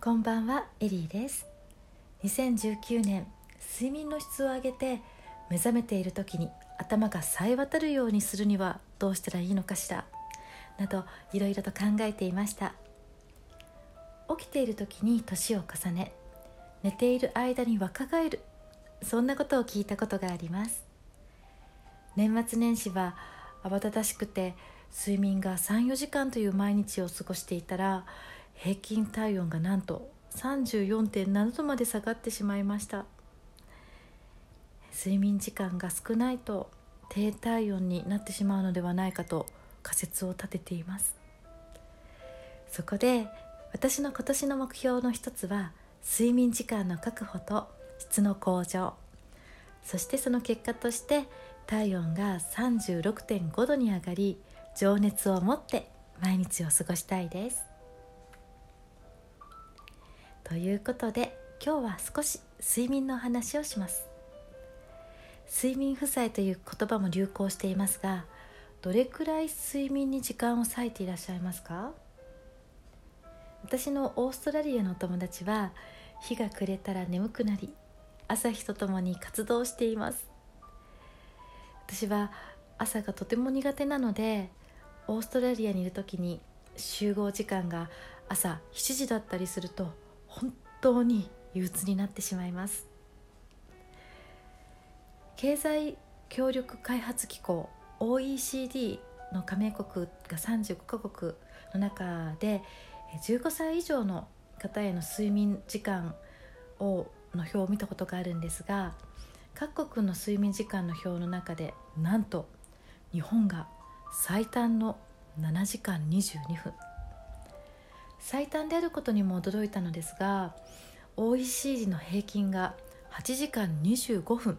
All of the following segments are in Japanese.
こんばんはエリーです。2019年睡眠の質を上げて目覚めている時に頭が冴え渡るようにするにはどうしたらいいのかしら。などいろいろと考えていました。起きている時に年を重ね寝ている間に若返る。そんなことを聞いたことがあります。年末年始は慌ただしくて睡眠が34時間という毎日を過ごしていたら平均体温がなんと34.7度まで下がってしまいました。睡眠時間が少ないと低体温になってしまうのではないかと仮説を立てています。そこで私の今年の目標の一つは睡眠時間の確保と質の向上。そしてその結果として体温が36.5度に上がり情熱を持って毎日を過ごしたいです。ということで今日は少し睡眠の話をします。睡眠負債という言葉も流行していますがどれくらい睡眠に時間を割いていらっしゃいますか？私のオーストラリアのお友達は日が暮れたら眠くなり朝日とともに活動しています。私は朝がとても苦手なのでオーストラリアにいる時に集合時間が朝7時だったりすると本当に憂鬱になってしまいます。経済協力開発機構 OECD の加盟国が35カ国の中で15歳以上の方への睡眠時間をの表を見たことがあるんですが各国の睡眠時間の表の中でなんと日本が最短の7時間22分。最短であることにも驚いたのですが OECD の平均が8時間25分。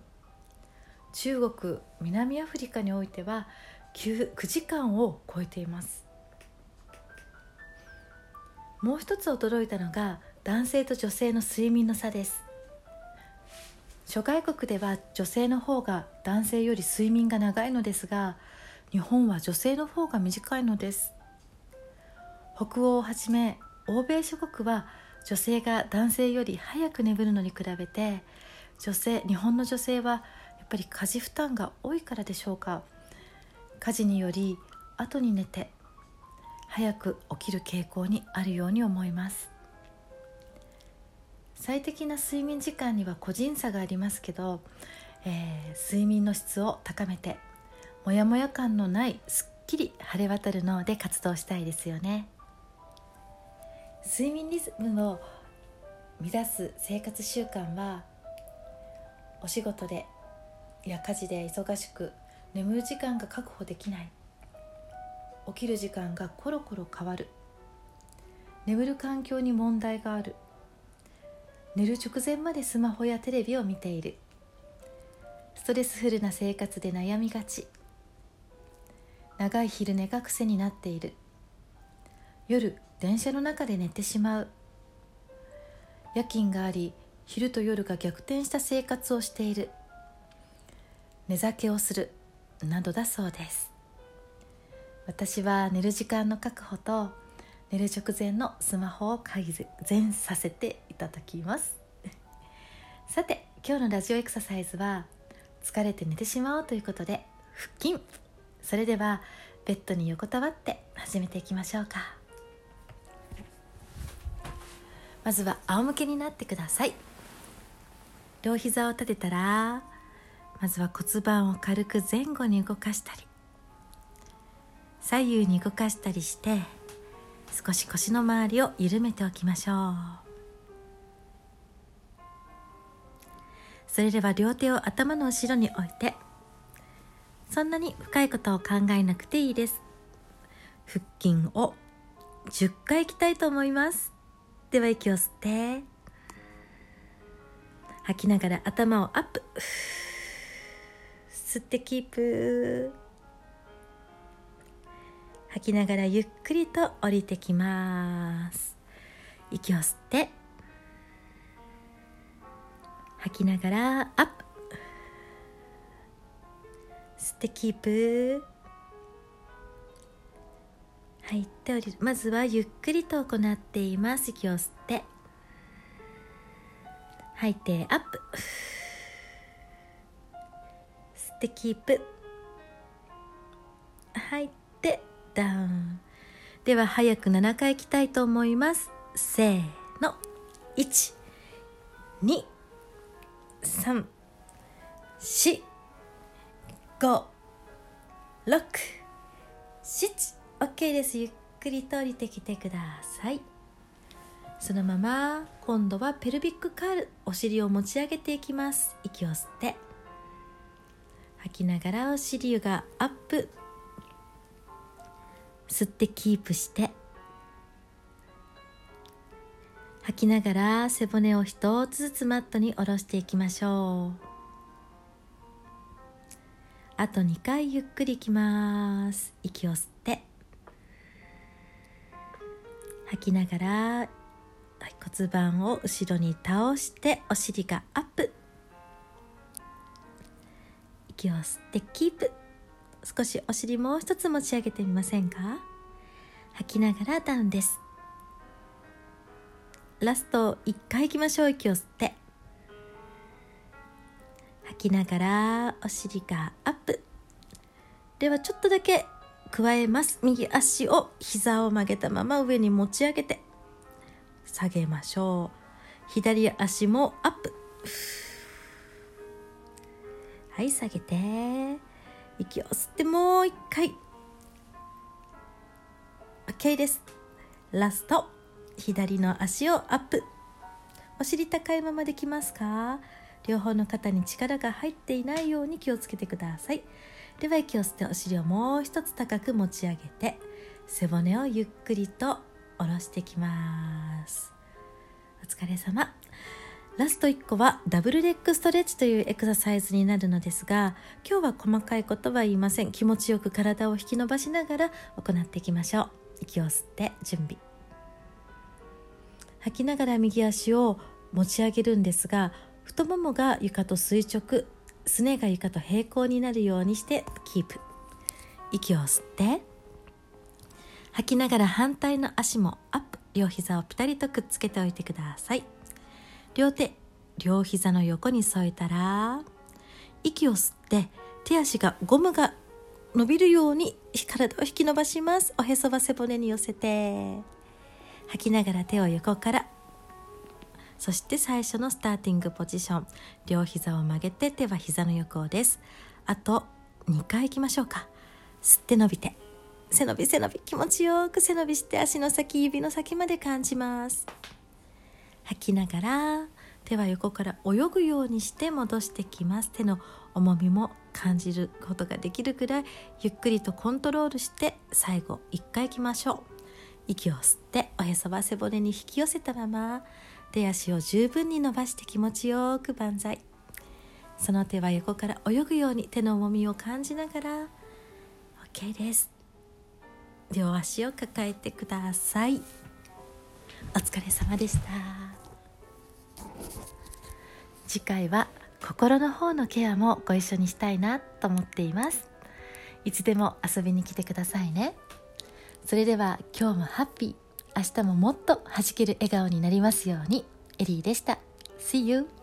中国南アフリカにおいては 9, 9時間を超えています。もう一つ驚いたのが男性と女性の睡眠の差です。諸外国では女性の方が男性より睡眠が長いのですが日本は女性の方が短いのです。北欧をはじめ欧米諸国は女性が男性より早く眠るのに比べて女性日本の女性はやっぱり家事負担が多いからでしょうか。家事により後に寝て早く起きる傾向にあるように思います。最適な睡眠時間には個人差がありますけど、えー、睡眠の質を高めてモヤモヤ感のないすっきり晴れ渡る脳で活動したいですよね。睡眠リズムを乱す生活習慣はお仕事でや家事で忙しく眠る時間が確保できない。起きる時間がコロコロ変わる。眠る環境に問題がある。寝る直前までスマホやテレビを見ている。ストレスフルな生活で悩みがち。長い昼寝が癖になっている。夜電車の中で寝てしまう。夜勤があり昼と夜が逆転した生活をしている。寝酒をするなどだそうです。私は寝る時間の確保と寝る直前のスマホを改善させていただきます。さて今日のラジオエクササイズは疲れて寝てしまおうということで腹筋。それではベッドに横たわって始めていきましょうか。まずは仰向けになってください。両膝を立てたらまずは骨盤を軽く前後に動かしたり左右に動かしたりして少し腰の周りを緩めておきましょう。それでは両手を頭の後ろに置いてそんなに深いことを考えなくていいです。腹筋を10回いきたいと思います。では息を吸って。吐きながら頭をアップ。吸ってキープ。吐きながらゆっくりと降りてきます。息を吸って。吐きながらアップ。吸ってキープ。吐いて降りまずはゆっくりと行っています。息を吸って。吐いてアップ。吸ってキープ。吐いてダウン。では早く7回いきたいと思います。せーの。1 2 3 4 5 6 7 OK です。ゆっくりと降りてきてください。そのまま今度はペルビックカールお尻を持ち上げていきます。息を吸って。吐きながらお尻がアップ。吸ってキープして。吐きながら背骨を一つずつマットに下ろしていきましょう。あと2回ゆっくりいきます。息を吸って。吐きながら骨盤を後ろに倒してお尻がアップ。息を吸ってキープ。少しお尻もう一つ持ち上げてみませんか？吐きながらダウンです。ラスト1回いきましょう息を吸って。吐きながらお尻がアップ。ではちょっとだけ加えます。右足を膝を曲げたまま上に持ち上げて下げましょう。左足もアップ。はい下げて。息を吸ってもう一回。OK です。ラスト。左の足をアップ。お尻高いままできますか？両方の肩に力が入っていないように気をつけてください。では息を吸ってお尻をもう一つ高く持ち上げて背骨をゆっくりと下ろしていきます。お疲れ様。ラスト1個はダブルレッグストレッチというエクササイズになるのですが今日は細かいことは言いません。気持ちよく体を引き伸ばしながら行っていきましょう。息を吸って準備。吐きながら右足を持ち上げるんですが太ももが床と垂直。すねが床と平行になるようにしてキープ息を吸って吐きながら反対の足もアップ両膝をピタリとくっつけておいてください。両手両膝の横に添えたら息を吸って手足がゴムが伸びるように体を引き伸ばします。おへそは背骨に寄せて吐きながら手を横からそして最初のスターティングポジション。両膝を曲げて手は膝の横です。あと2回いきましょうか。吸って伸びて。背伸び背伸び。気持ちよく背伸びして足の先指の先まで感じます。吐きながら手は横から泳ぐようにして戻してきます。手の重みも感じることができるくらいゆっくりとコントロールして最後1回いきましょう。息を吸っておへそは背骨に引き寄せたまま手足を十分に伸ばして気持ちよく万歳。その手は横から泳ぐように手の重みを感じながら OK です。両足を抱えてください。お疲れ様でした。次回は心の方のケアもご一緒にしたいなと思っています。いつでも遊びに来てくださいね。それでは今日もハッピー。明日ももっと弾ける笑顔になりますようにエリーでした See you!